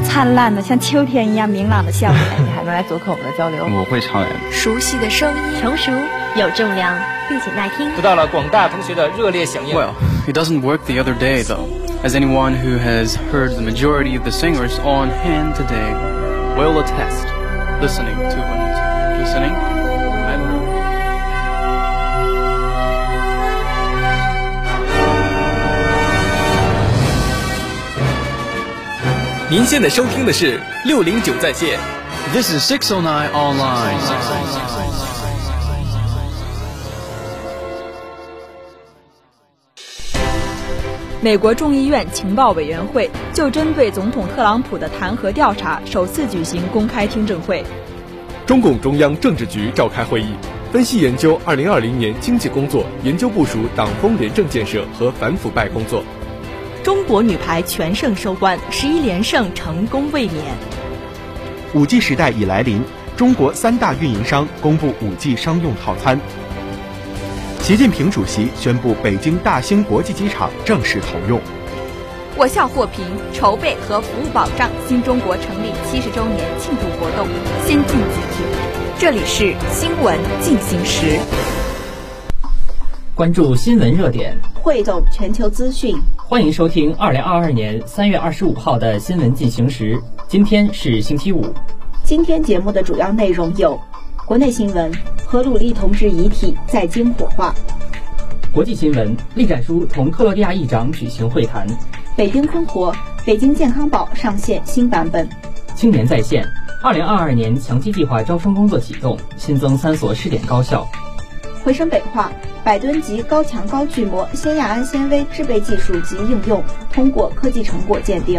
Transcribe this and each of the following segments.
灿烂的像秋天一样明朗的笑脸。你还能来做客我们的交流？我会唱 M。熟悉的声音，成熟有重量，并且耐听，得到了广大同学的热烈响应。Well, it doesn't work the other day though. As anyone who has heard the majority of the singers on hand today will attest, listening to them, listening. 您现在收听的是六零九在线。This is six o nine online 美国众议院情报委员会就针对总统特朗普的弹劾调查首次举行公开听证会。中共中央政治局召开会议，分析研究二零二零年经济工作，研究部署党风廉政建设和反腐败工作。中国女排全胜收官，十一连胜成功卫冕。五 G 时代已来临，中国三大运营商公布五 G 商用套餐。习近平主席宣布北京大兴国际机场正式投用。我校获评筹备和服务保障新中国成立七十周年庆祝活动先进集体。这里是新闻进行时，关注新闻热点，汇总全球资讯。欢迎收听二零二二年三月二十五号的新闻进行时。今天是星期五。今天节目的主要内容有：国内新闻，何鲁丽同志遗体在京火化；国际新闻，栗战书同克罗地亚议长举行会谈；北京生活，北京健康宝上线新版本；青年在线，二零二二年强基计划招生工作启动，新增三所试点高校；回声北化，百吨级高强高聚膜酰亚胺纤维制备技术及应用通过科技成果鉴定；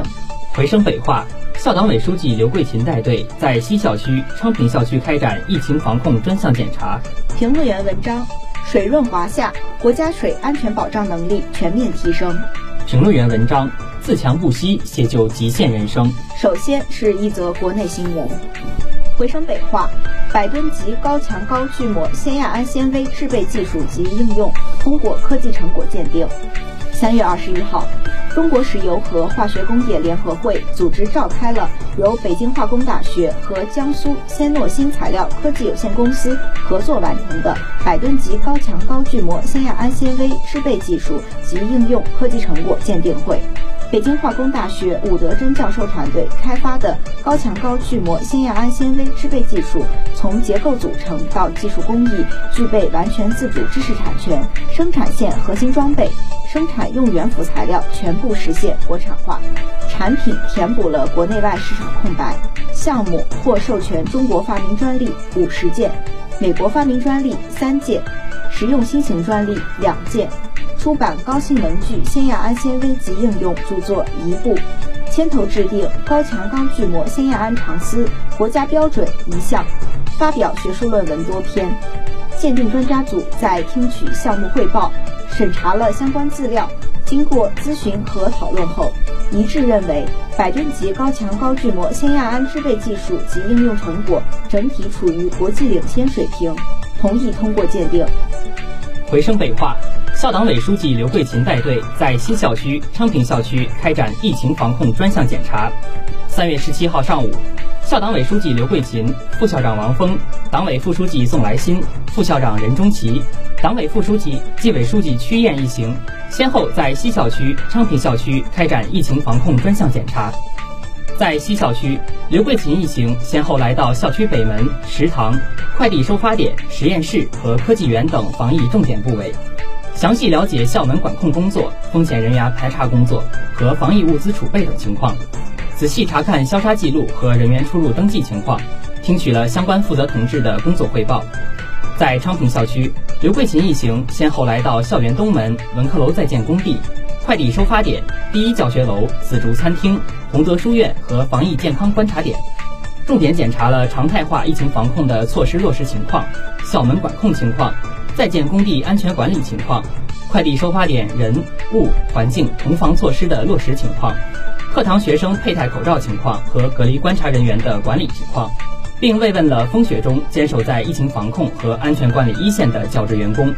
回声北化。校党委书记刘桂琴带队在西校区、昌平校区开展疫情防控专项检查。评论员文章：水润华夏，国家水安全保障能力全面提升。评论员文章：自强不息，写就极限人生。首先是一则国内新闻：回声北化，百吨级高强高聚膜酰亚胺纤维制备技术及应用通过科技成果鉴定。三月二十一号。中国石油和化学工业联合会组织召开了由北京化工大学和江苏先诺新材料科技有限公司合作完成的百吨级高强高聚锾鲜亚胺纤维制备技术及应用科技成果鉴定会。北京化工大学武德珍教授团队开发的高强高聚锾鲜亚胺纤维制备技术，从结构组成到技术工艺，具备完全自主知识产权，生产线核心装备、生产用原辅材料全部实现国产化，产品填补了国内外市场空白。项目获授权中国发明专利五十件，美国发明专利三件，实用新型专利两件。出版高性能聚酰亚胺纤维及应用著作一部，牵头制定高强高聚膜酰亚胺长丝国家标准一项，发表学术论文多篇。鉴定专家组在听取项目汇报、审查了相关资料，经过咨询和讨论后，一致认为百吨级高强高聚膜酰亚胺制备技术及应用成果整体处于国际领先水平，同意通过鉴定。回声北化。校党委书记刘桂琴带队在西校区、昌平校区开展疫情防控专项检查。三月十七号上午，校党委书记刘桂琴、副校长王峰、党委副书记宋来新、副校长任忠奇、党委副书记、纪委书记屈燕一行，先后在西校区、昌平校区开展疫情防控专项检查。在西校区，刘桂琴一行先后来到校区北门、食堂、快递收发点、实验室和科技园等防疫重点部位。详细了解校门管控工作、风险人员排查工作和防疫物资储备等情况，仔细查看消杀记录和人员出入登记情况，听取了相关负责同志的工作汇报。在昌平校区，刘桂琴一行先后来到校园东门、文科楼在建工地、快递收发点、第一教学楼、紫竹餐厅、洪德书院和防疫健康观察点，重点检查了常态化疫情防控的措施落实情况、校门管控情况。在建工地安全管理情况，快递收发点人物环境同防措施的落实情况，课堂学生佩戴口罩情况和隔离观察人员的管理情况，并慰问了风雪中坚守在疫情防控和安全管理一线的教职员工。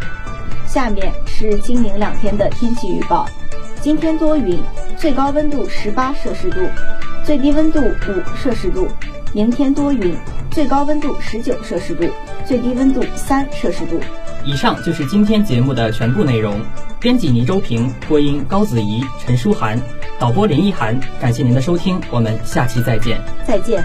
下面是今明两天的天气预报：今天多云，最高温度十八摄氏度，最低温度五摄氏度；明天多云，最高温度十九摄氏度，最低温度三摄氏度。以上就是今天节目的全部内容。编辑倪周平，播音高子怡、陈书涵，导播林一涵。感谢您的收听，我们下期再见。再见。